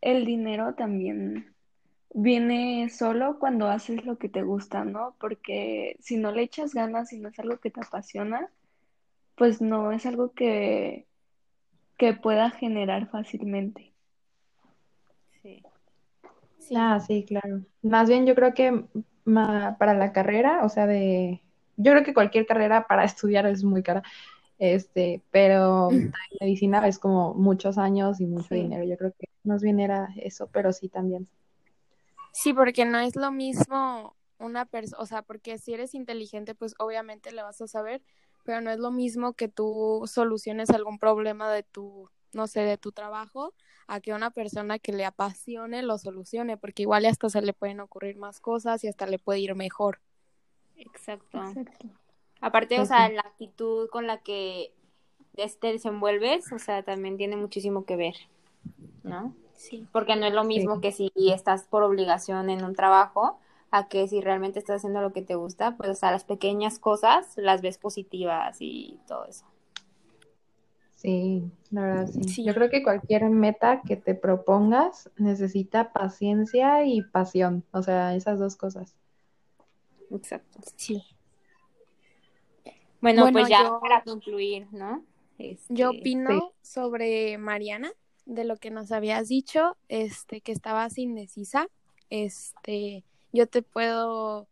el dinero también viene solo cuando haces lo que te gusta, ¿no? Porque si no le echas ganas y no es algo que te apasiona, pues no es algo que, que pueda generar fácilmente. Sí. Ah, sí, claro. Más bien yo creo que para la carrera, o sea, de, yo creo que cualquier carrera para estudiar es muy cara, este, pero medicina es como muchos años y mucho dinero. Yo creo que más bien era eso, pero sí también. Sí, porque no es lo mismo una persona, o sea, porque si eres inteligente, pues obviamente le vas a saber, pero no es lo mismo que tú soluciones algún problema de tu, no sé, de tu trabajo, a que una persona que le apasione lo solucione, porque igual hasta se le pueden ocurrir más cosas y hasta le puede ir mejor. Exacto. Aparte, o pues sea, la actitud con la que te desenvuelves, o sea, también tiene muchísimo que ver, ¿no? Sí. Porque no es lo mismo que si estás por obligación en un trabajo, a que si realmente estás haciendo lo que te gusta, pues o sea, las pequeñas cosas las ves positivas y todo eso. Sí, la verdad sí. Yo creo que cualquier meta que te propongas necesita paciencia y pasión, o sea, esas dos cosas. Exacto. Sí. Bueno, pues ya para concluir, ¿no? Yo este, opino sobre Mariana, de lo que nos habías dicho, este, que estabas indecisa. Este, yo te puedo,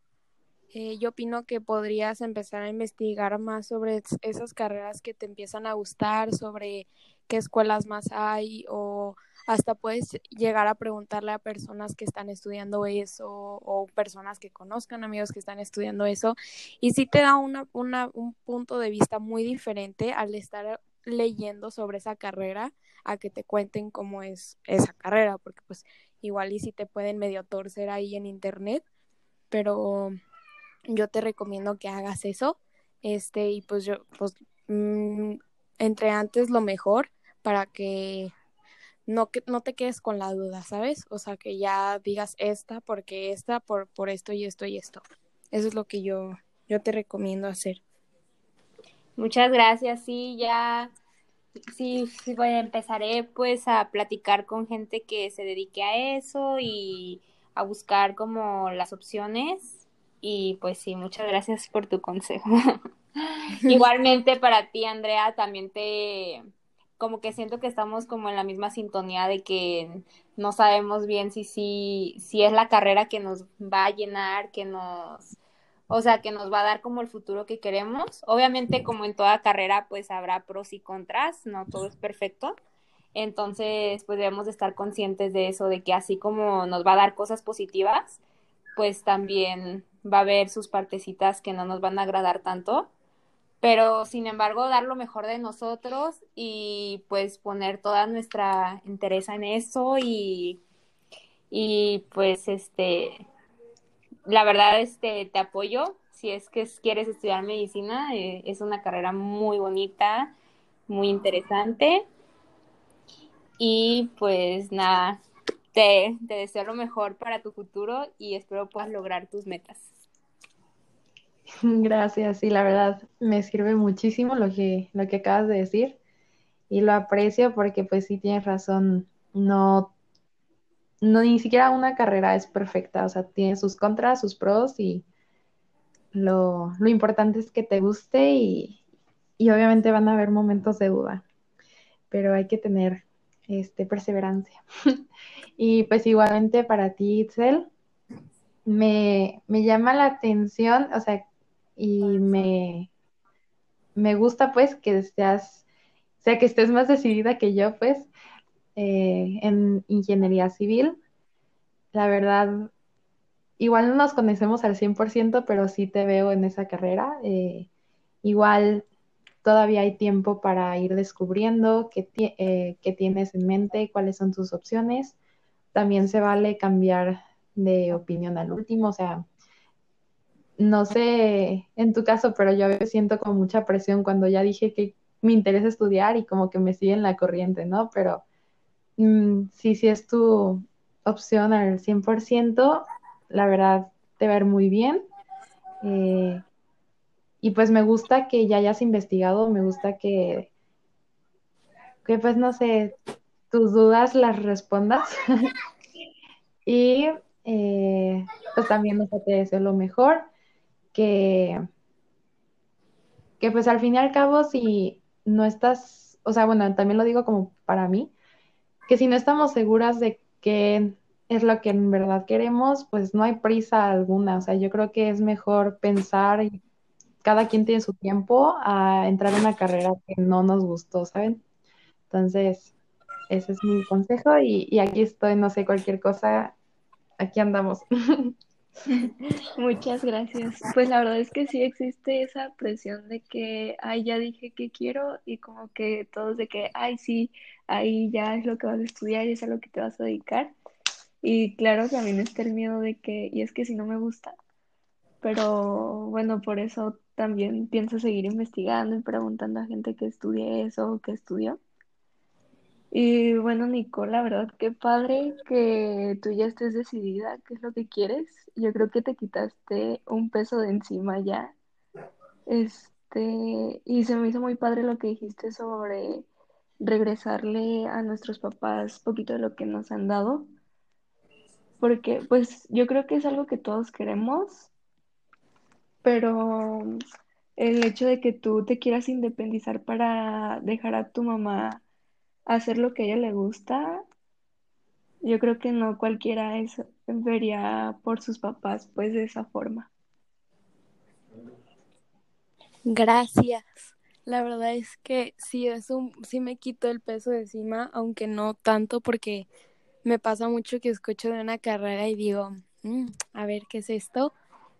eh, yo opino que podrías empezar a investigar más sobre esas carreras que te empiezan a gustar, sobre qué escuelas más hay o hasta puedes llegar a preguntarle a personas que están estudiando eso o personas que conozcan amigos que están estudiando eso y sí te da una, una, un punto de vista muy diferente al estar leyendo sobre esa carrera a que te cuenten cómo es esa carrera porque pues igual y si te pueden medio torcer ahí en internet pero yo te recomiendo que hagas eso este y pues yo pues mm, entre antes lo mejor para que no, que, no te quedes con la duda, ¿sabes? O sea, que ya digas esta porque esta, por, por esto y esto y esto. Eso es lo que yo, yo te recomiendo hacer. Muchas gracias, sí, ya, sí, sí, bueno, empezaré pues a platicar con gente que se dedique a eso y a buscar como las opciones y pues sí, muchas gracias por tu consejo. Igualmente para ti, Andrea, también te, como que siento que estamos como en la misma sintonía de que no sabemos bien si, si, si es la carrera que nos va a llenar, que nos, o sea, que nos va a dar como el futuro que queremos. Obviamente, como en toda carrera, pues habrá pros y contras, no todo es perfecto. Entonces, pues debemos de estar conscientes de eso, de que así como nos va a dar cosas positivas, pues también va a haber sus partecitas que no nos van a agradar tanto pero sin embargo dar lo mejor de nosotros y pues poner toda nuestra interés en eso y, y pues este la verdad este te apoyo. Si es que quieres estudiar medicina eh, es una carrera muy bonita muy interesante. Y pues nada te, te deseo lo mejor para tu futuro y espero puedas lograr tus metas. Gracias, sí, la verdad me sirve muchísimo lo que, lo que acabas de decir y lo aprecio porque pues sí tienes razón, no, no ni siquiera una carrera es perfecta, o sea, tiene sus contras, sus pros y lo, lo importante es que te guste y, y, obviamente van a haber momentos de duda, pero hay que tener este, perseverancia. y pues igualmente para ti, Itzel, me, me llama la atención, o sea, y me, me gusta pues que seas, o sea, que estés más decidida que yo pues eh, en ingeniería civil. La verdad, igual no nos conocemos al 100%, pero sí te veo en esa carrera. Eh, igual todavía hay tiempo para ir descubriendo qué, eh, qué, tienes en mente, cuáles son tus opciones. También se vale cambiar de opinión al último, o sea, no sé en tu caso, pero yo a siento como mucha presión cuando ya dije que me interesa estudiar y como que me siguen la corriente, ¿no? Pero mm, sí, sí es tu opción al 100%, la verdad te va muy bien. Eh, y pues me gusta que ya hayas investigado, me gusta que, que pues no sé, tus dudas las respondas. y eh, pues también nos te deseo lo mejor, que, que pues al fin y al cabo si no estás, o sea, bueno, también lo digo como para mí, que si no estamos seguras de qué es lo que en verdad queremos, pues no hay prisa alguna. O sea, yo creo que es mejor pensar cada quien tiene su tiempo a entrar en una carrera que no nos gustó, ¿saben? Entonces, ese es mi consejo y aquí estoy, no sé, cualquier cosa, aquí andamos. Muchas gracias. Pues la verdad es que sí existe esa presión de que, ay, ya dije que quiero y como que todos de que, ay, sí, ahí ya es lo que vas a estudiar y es a lo que te vas a dedicar. Y claro, también está el miedo de que, y es que si no me gusta, pero bueno, por eso también pienso seguir investigando y preguntando a gente que estudie eso o que estudió. Y bueno, Nicole, la verdad, qué padre que tú ya estés decidida qué es lo que quieres. Yo creo que te quitaste un peso de encima ya. Este, y se me hizo muy padre lo que dijiste sobre regresarle a nuestros papás poquito de lo que nos han dado. Porque, pues, yo creo que es algo que todos queremos, pero el hecho de que tú te quieras independizar para dejar a tu mamá hacer lo que a ella le gusta, yo creo que no cualquiera es, vería por sus papás pues de esa forma. Gracias. La verdad es que sí, es un, sí me quito el peso de encima, aunque no tanto porque me pasa mucho que escucho de una carrera y digo, mm, a ver qué es esto,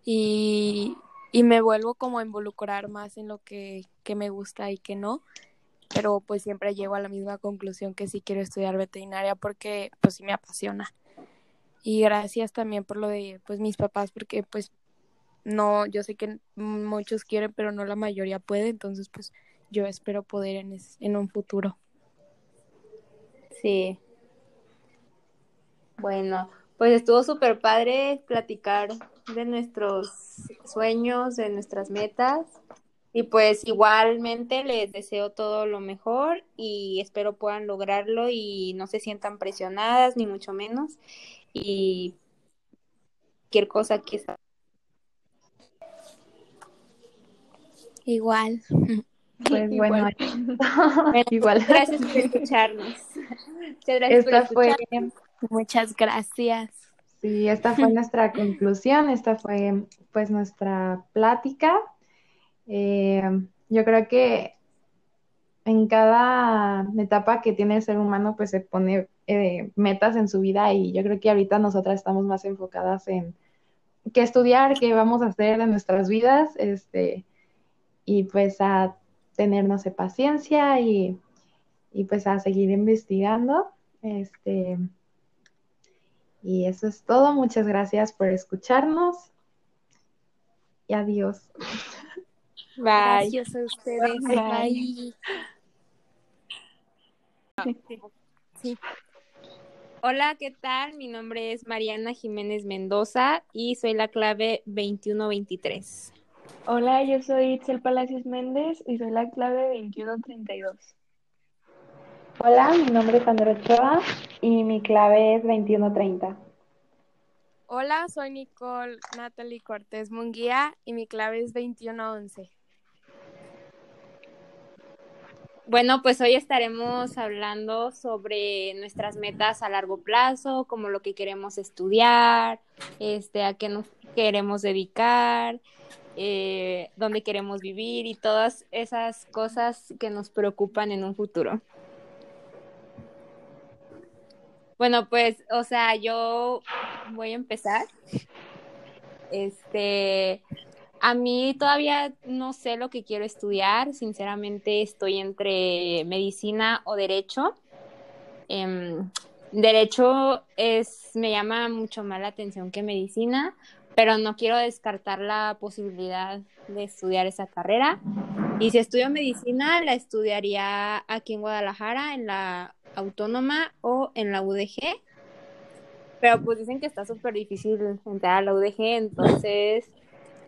y, y, me vuelvo como a involucrar más en lo que, que me gusta y que no pero pues siempre llego a la misma conclusión que sí quiero estudiar veterinaria porque pues sí me apasiona. Y gracias también por lo de pues mis papás porque pues no, yo sé que muchos quieren pero no la mayoría puede, entonces pues yo espero poder en, en un futuro. Sí. Bueno, pues estuvo súper padre platicar de nuestros sueños, de nuestras metas. Y pues igualmente les deseo todo lo mejor y espero puedan lograrlo y no se sientan presionadas ni mucho menos. Y cualquier cosa que Igual. Pues bueno, igual. Gracias por escucharnos. Muchas gracias esta Fue... Muchas gracias. Sí, esta fue nuestra conclusión, esta fue pues nuestra plática. Eh, yo creo que en cada etapa que tiene el ser humano, pues se pone eh, metas en su vida y yo creo que ahorita nosotras estamos más enfocadas en qué estudiar, qué vamos a hacer en nuestras vidas, este, y pues a tenernos paciencia y, y pues a seguir investigando. Este, y eso es todo. Muchas gracias por escucharnos. Y adiós. Bye. Gracias a ustedes. Bye. Hola, ¿qué tal? Mi nombre es Mariana Jiménez Mendoza y soy la clave 2123. Hola, yo soy Itzel Palacios Méndez y soy la clave 2132. Hola, mi nombre es Andrea Ochoa y mi clave es 2130. Hola, soy Nicole Natalie Cortés Munguía y mi clave es 2111. Bueno, pues hoy estaremos hablando sobre nuestras metas a largo plazo, como lo que queremos estudiar, este, a qué nos queremos dedicar, eh, dónde queremos vivir y todas esas cosas que nos preocupan en un futuro. Bueno, pues, o sea, yo voy a empezar. Este, a mí todavía no sé lo que quiero estudiar, sinceramente estoy entre medicina o derecho. Em, derecho es, me llama mucho más la atención que medicina, pero no quiero descartar la posibilidad de estudiar esa carrera. Y si estudio medicina, la estudiaría aquí en Guadalajara, en la Autónoma o en la UDG. Pero pues dicen que está súper difícil entrar a la UDG, entonces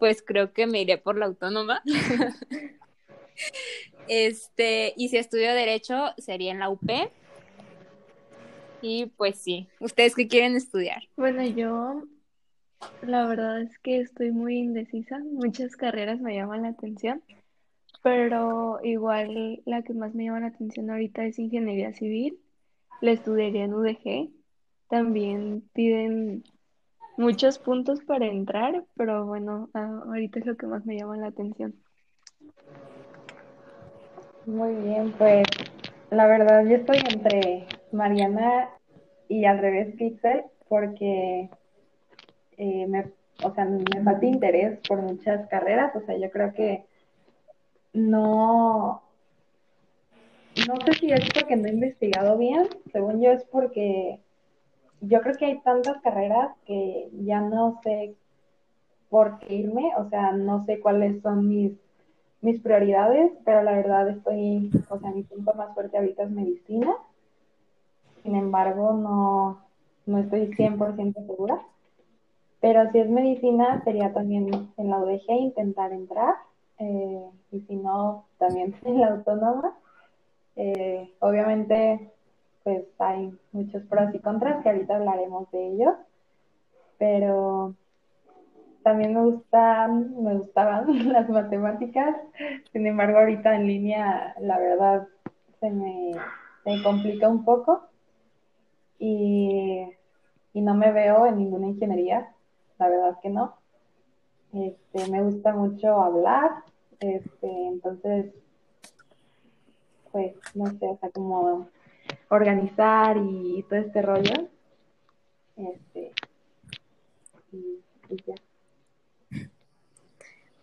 pues creo que me iré por la autónoma. este, y si estudio derecho sería en la UP. Y pues sí, ¿ustedes qué quieren estudiar? Bueno, yo la verdad es que estoy muy indecisa. Muchas carreras me llaman la atención, pero igual la que más me llama la atención ahorita es ingeniería civil. La estudiaría en UDG. También piden muchos puntos para entrar, pero bueno, ahorita es lo que más me llama la atención. Muy bien, pues la verdad yo estoy entre Mariana y al revés Pixel porque eh, me, o sea, me falta interés por muchas carreras, o sea, yo creo que no, no sé si es porque no he investigado bien, según yo es porque yo creo que hay tantas carreras que ya no sé por qué irme, o sea, no sé cuáles son mis mis prioridades, pero la verdad estoy, o sea, mi punto más fuerte ahorita es medicina. Sin embargo, no, no estoy 100% segura. Pero si es medicina, sería también en la UDG intentar entrar. Eh, y si no, también en la autónoma. Eh, obviamente, pues hay muchos pros y contras que ahorita hablaremos de ellos. Pero también me gustan, me gustaban las matemáticas, sin embargo ahorita en línea la verdad se me, complica un poco y, no me veo en ninguna ingeniería, la verdad que no. Este, me gusta mucho hablar, este, entonces, pues, no sé, o sea, como organizar y, todo este rollo. Este.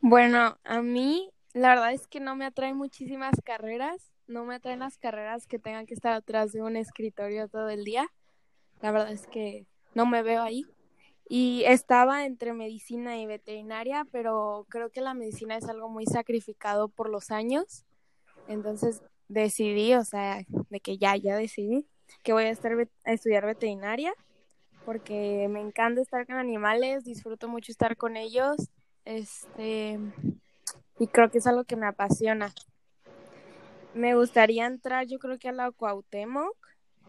Bueno, a mí la verdad es que no me atraen muchísimas carreras, no me atraen las carreras que tengan que estar atrás de un escritorio todo el día. La verdad es que no me veo ahí. Y estaba entre medicina y veterinaria, pero creo que la medicina es algo muy sacrificado por los años. Entonces decidí, o sea, de que ya, ya decidí que voy a, estar a estudiar veterinaria porque me encanta estar con animales, disfruto mucho estar con ellos este, y creo que es algo que me apasiona. Me gustaría entrar, yo creo que a la Cuauhtémoc,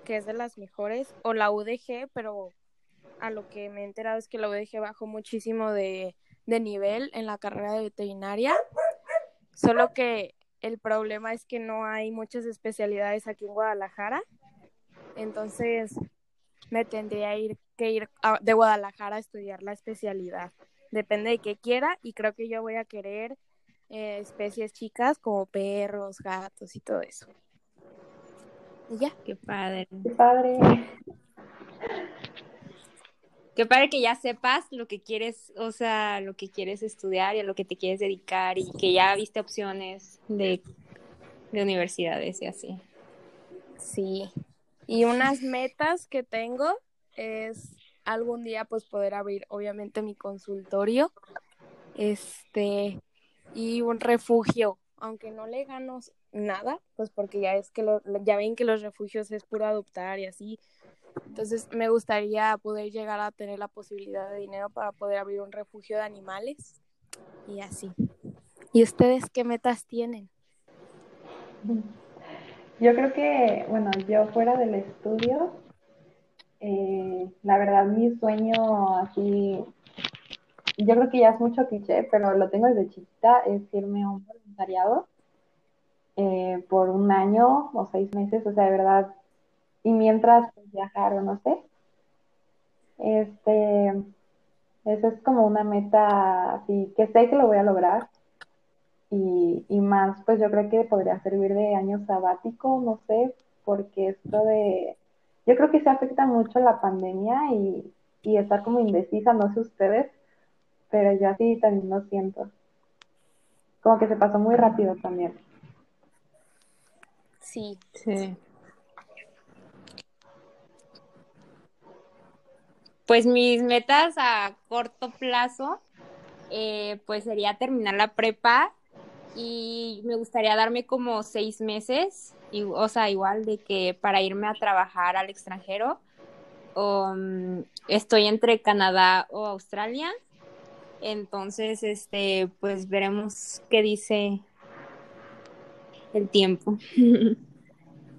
que es de las mejores, o la UDG, pero a lo que me he enterado es que la UDG bajó muchísimo de, de nivel en la carrera de veterinaria. Solo que el problema es que no hay muchas especialidades aquí en Guadalajara. Entonces me tendría ir, que ir de Guadalajara a estudiar la especialidad depende de qué quiera y creo que yo voy a querer eh, especies chicas como perros, gatos y todo eso. Y ya. Qué padre. Qué padre. Qué padre que ya sepas lo que quieres, o sea, lo que quieres estudiar y a lo que te quieres dedicar y que ya viste opciones de, de universidades y así. Sí. Y unas metas que tengo es algún día pues poder abrir obviamente mi consultorio este y un refugio aunque no le gano nada pues porque ya es que lo, ya ven que los refugios es puro adoptar y así entonces me gustaría poder llegar a tener la posibilidad de dinero para poder abrir un refugio de animales y así. Y ustedes qué metas tienen yo creo que bueno yo fuera del estudio eh, la verdad, mi sueño así, yo creo que ya es mucho cliché, pero lo tengo desde chiquita, es irme a un voluntariado eh, por un año o seis meses, o sea, de verdad, y mientras pues, viajar o no sé. Este, eso es como una meta así, que sé que lo voy a lograr. Y, y más, pues yo creo que podría servir de año sabático, no sé, porque esto de yo creo que se afecta mucho la pandemia y, y estar como indecisa, no sé ustedes, pero yo así también lo siento. Como que se pasó muy rápido también. Sí. Sí. Pues mis metas a corto plazo, eh, pues sería terminar la prepa y me gustaría darme como seis meses y, o sea, igual de que para irme a trabajar al extranjero, mm, estoy entre Canadá o Australia, entonces, este, pues veremos qué dice el tiempo.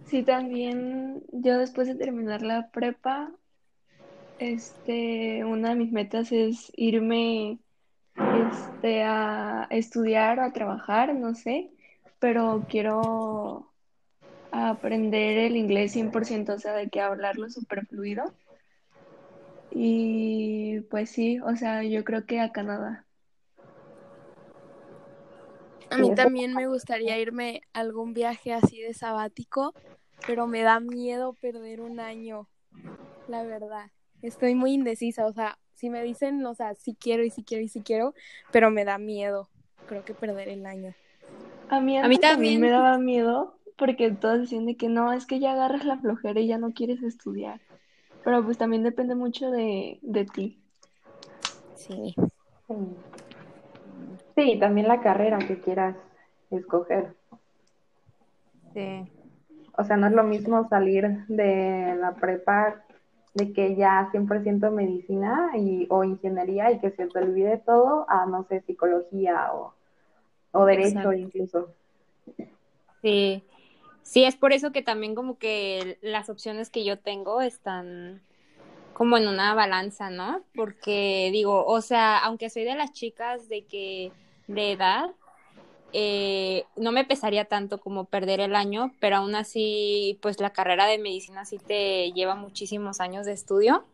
Sí, también yo después de terminar la prepa, este, una de mis metas es irme, este, a estudiar o a trabajar, no sé, pero quiero aprender el inglés 100%, o sea, de que hablarlo súper fluido. Y pues sí, o sea, yo creo que a Canadá. A mí también me gustaría irme a algún viaje así de sabático, pero me da miedo perder un año, la verdad. Estoy muy indecisa, o sea, si me dicen, o sea, si quiero y si quiero y si quiero, pero me da miedo, creo que perder el año. A mí, A mí también me daba miedo porque todos decían de que no, es que ya agarras la flojera y ya no quieres estudiar. Pero pues también depende mucho de, de ti. Sí. Sí. Sí, también la carrera que quieras escoger. Sí. O sea, no es lo mismo salir de la prepa de que ya 100% medicina y, o ingeniería y que se te olvide todo a, no sé, psicología o, o derecho Exacto. incluso. Sí, sí, es por eso que también como que las opciones que yo tengo están como en una balanza, ¿no? Porque digo, o sea, aunque soy de las chicas de que de edad, eh, no me pesaría tanto como perder el año, pero aún así, pues la carrera de medicina sí te lleva muchísimos años de estudio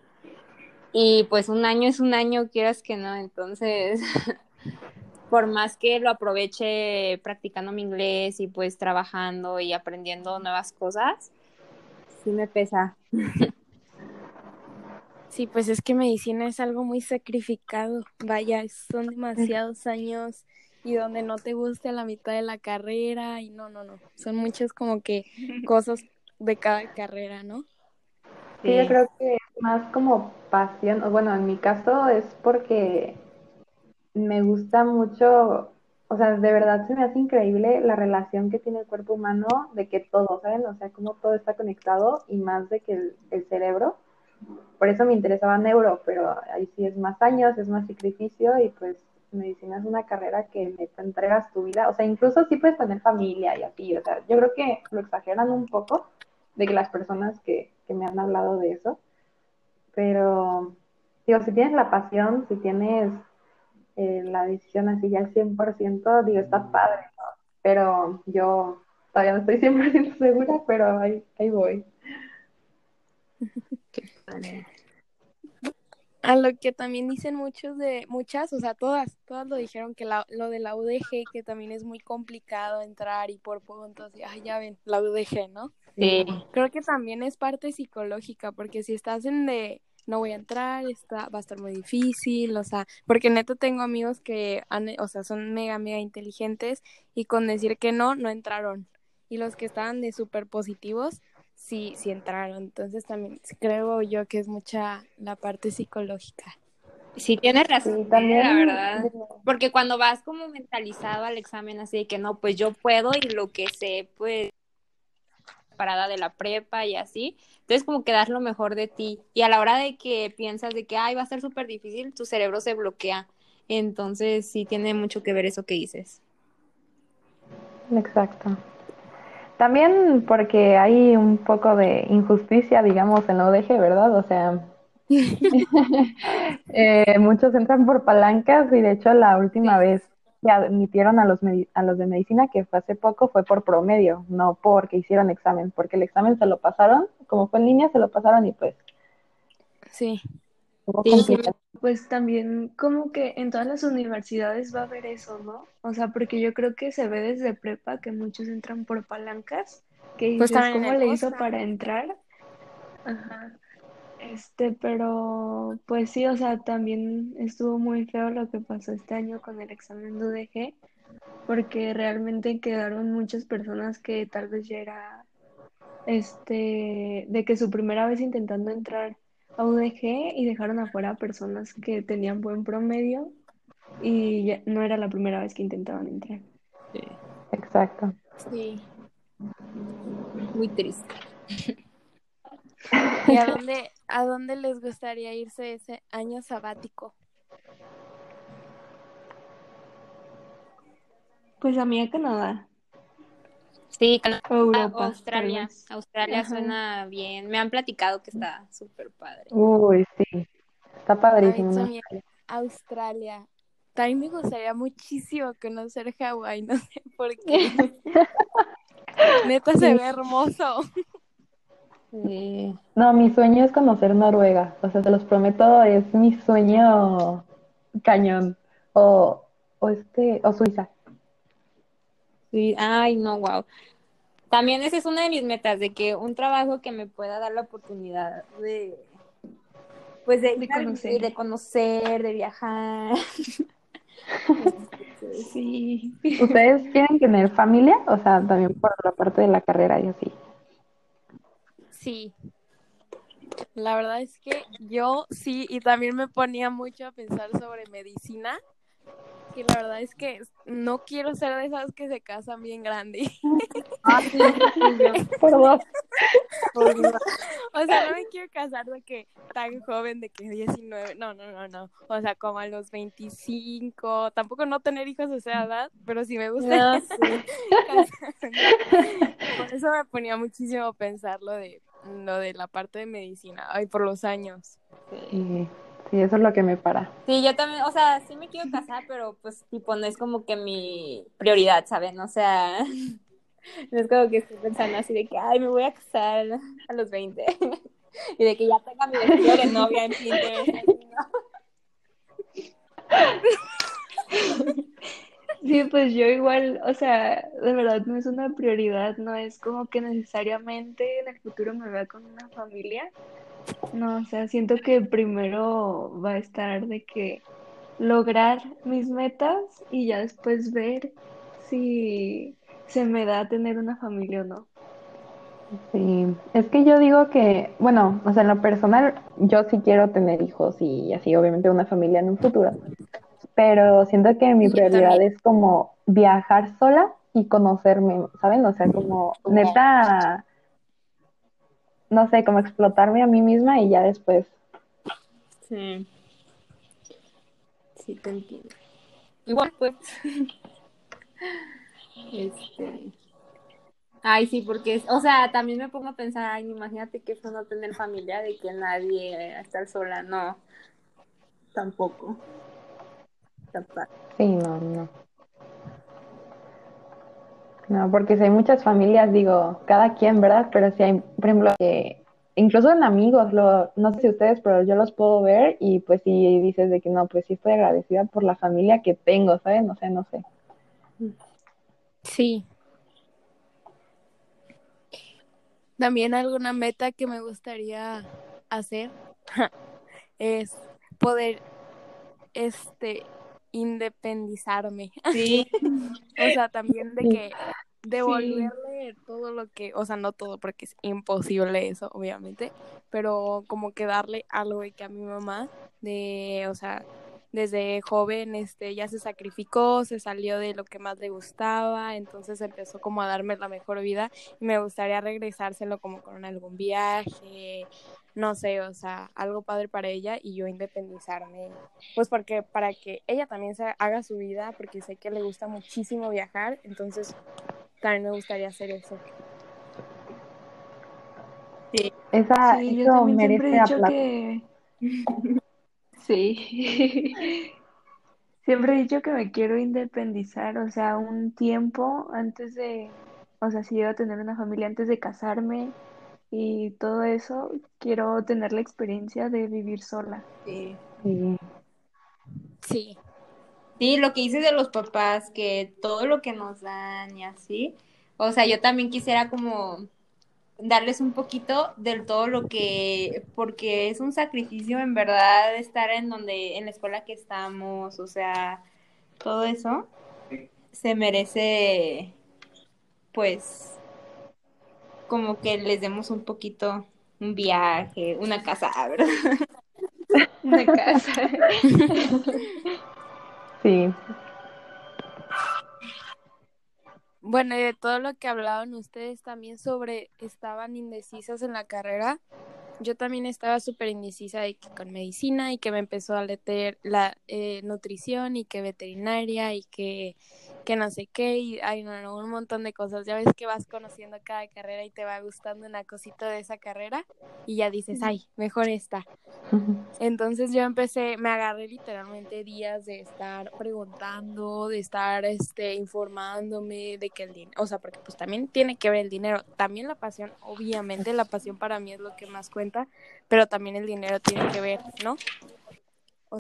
y pues un año es un año, quieras que no, entonces por más que lo aproveche practicando mi inglés y pues trabajando y aprendiendo nuevas cosas, sí me pesa. Sí, pues es que medicina es algo muy sacrificado. Vaya, son demasiados años y donde no te guste a la mitad de la carrera y no, no, no. Son muchas como que cosas de cada carrera, ¿no? Sí, yo creo que es más como pasión, bueno, en mi caso es porque me gusta mucho, o sea, de verdad se me hace increíble la relación que tiene el cuerpo humano, de que todo, ¿saben? O sea, cómo todo está conectado y más de que el, el cerebro. Por eso me interesaba neuro, pero ahí sí es más años, es más sacrificio y pues medicina es una carrera que me entregas tu vida, o sea, incluso sí puedes tener familia y así, o sea, yo creo que lo exageran un poco de que las personas que, que me han hablado de eso, pero digo, si tienes la pasión, si tienes eh, la decisión así ya al 100%, digo, está padre, ¿no? Pero yo todavía no estoy 100% segura, pero ahí, ahí voy. A lo que también dicen muchos de, muchas, o sea, todas, todas lo dijeron que la, lo de la UDG, que también es muy complicado entrar y por puntos, y, ay, ya ven, la UDG, ¿no? Sí. Creo que también es parte psicológica, porque si estás en de no voy a entrar, está, va a estar muy difícil, o sea, porque neto tengo amigos que han, o sea, son mega, mega inteligentes y con decir que no, no entraron. Y los que estaban de súper positivos, sí, sí entraron. Entonces también creo yo que es mucha la parte psicológica. Sí, tienes razón, Sí, eh, también, la verdad. Porque cuando vas como mentalizado al examen, así de que no, pues yo puedo y lo que sé, pues parada de la prepa y así. Entonces como que das lo mejor de ti. Y a la hora de que piensas de que, ay, va a ser súper difícil, tu cerebro se bloquea. Entonces sí tiene mucho que ver eso que dices. Exacto. También porque hay un poco de injusticia, digamos, en la UDG, ¿verdad? O sea, eh, muchos entran por palancas y de hecho la última vez que admitieron a los, a los de medicina, que fue hace poco, fue por promedio, no porque hicieron examen, porque el examen se lo pasaron, como fue en línea, se lo pasaron y pues Sí, Sí. Pues también como que en todas las universidades va a haber eso, ¿no? O sea, porque yo creo que se ve desde prepa que muchos entran por palancas, que Pues dices, en ¿cómo le hizo para entrar? Ajá. Este, pero pues sí, o sea, también estuvo muy feo lo que pasó este año con el examen de UDG, porque realmente quedaron muchas personas que tal vez ya era, este, de que su primera vez intentando entrar a UDG y dejaron afuera a personas que tenían buen promedio y ya no era la primera vez que intentaban entrar. Exacto. Sí. Muy triste. ¿Y a dónde, a dónde les gustaría irse ese año sabático? Pues a mí a Canadá. Sí, Europa, Australia. Australia suena bien. Me han platicado que está súper padre. Uy, sí. Está padrísimo. Australia. También me gustaría muchísimo conocer Hawái, no sé por qué. Neta se ve hermoso. No, mi sueño es conocer Noruega. O sea, te los prometo, es mi sueño cañón. O, o este, o Suiza. Sí, ay, no, wow. También esa es una de mis metas, de que un trabajo que me pueda dar la oportunidad de, pues de, de conocer. de conocer, de viajar. sí. ¿Ustedes quieren tener familia? O sea, también por la parte de la carrera y así. Sí. La verdad es que yo sí, y también me ponía mucho a pensar sobre medicina, y la verdad es que no quiero ser de esas que se casan bien grande. Ah, por dos. O sea, no me quiero casar de que tan joven, de que 19, no, no, no, no. O sea, como a los 25, tampoco no tener hijos a esa edad, pero sí me gusta. Por eso me ponía muchísimo pensar lo de, lo de la parte de medicina, ay, por los años. Sí. Sí, eso es lo que me para. Sí, yo también, o sea, sí me quiero casar, pero pues tipo no es como que mi prioridad, ¿saben? O sea, no es como que estoy pensando así de que, ay, me voy a casar a los 20 y de que ya tenga mi vestido de novia en Pinterest. Sí, pues yo igual, o sea, de verdad no es una prioridad, no es como que necesariamente en el futuro me vea con una familia, no, o sea, siento que primero va a estar de que lograr mis metas y ya después ver si se me da tener una familia o no. Sí, es que yo digo que, bueno, o sea, en lo personal, yo sí quiero tener hijos y así, obviamente, una familia en un futuro, pero siento que mi prioridad es como viajar sola y conocerme, ¿saben? O sea, como neta no sé, como explotarme a mí misma y ya después. Sí. Sí, te entiendo. Igual, pues. este. Ay, sí, porque, o sea, también me pongo a pensar, ay, imagínate que eso no tener familia, de que nadie estar sola, no. Tampoco. Sí, no, no. No, porque si hay muchas familias, digo, cada quien, ¿verdad? Pero si hay, por ejemplo, que incluso en amigos, lo, no sé si ustedes, pero yo los puedo ver y pues si dices de que no, pues sí estoy agradecida por la familia que tengo, ¿saben? No sé, no sé. Sí. También alguna meta que me gustaría hacer es poder este independizarme. Sí. o sea, también de que devolverle todo lo que, o sea, no todo porque es imposible eso, obviamente, pero como que darle algo que a mi mamá de, o sea, desde joven este ya se sacrificó, se salió de lo que más le gustaba, entonces empezó como a darme la mejor vida y me gustaría regresárselo como con algún viaje, no sé, o sea, algo padre para ella y yo independizarme, pues porque para que ella también se haga su vida, porque sé que le gusta muchísimo viajar, entonces también me gustaría hacer eso. Sí, Esa, sí yo también siempre he dicho que... sí. siempre he dicho que me quiero independizar, o sea, un tiempo antes de, o sea, si iba a tener una familia antes de casarme y todo eso, quiero tener la experiencia de vivir sola. Sí. Sí. Sí, lo que dices de los papás, que todo lo que nos dan y así, o sea, yo también quisiera como darles un poquito del todo lo que, porque es un sacrificio en verdad estar en donde, en la escuela que estamos, o sea, todo eso se merece, pues, como que les demos un poquito un viaje, una casa, ¿verdad? una casa. Sí. Bueno, y de todo lo que hablaban ustedes también sobre estaban indecisas en la carrera, yo también estaba súper indecisa de que con medicina y que me empezó a leer la eh, nutrición y que veterinaria y que que no sé qué, y hay no, un montón de cosas. Ya ves que vas conociendo cada carrera y te va gustando una cosita de esa carrera y ya dices, ay, mejor esta. Entonces yo empecé, me agarré literalmente días de estar preguntando, de estar este, informándome de que el dinero, o sea, porque pues también tiene que ver el dinero, también la pasión, obviamente la pasión para mí es lo que más cuenta, pero también el dinero tiene que ver, ¿no?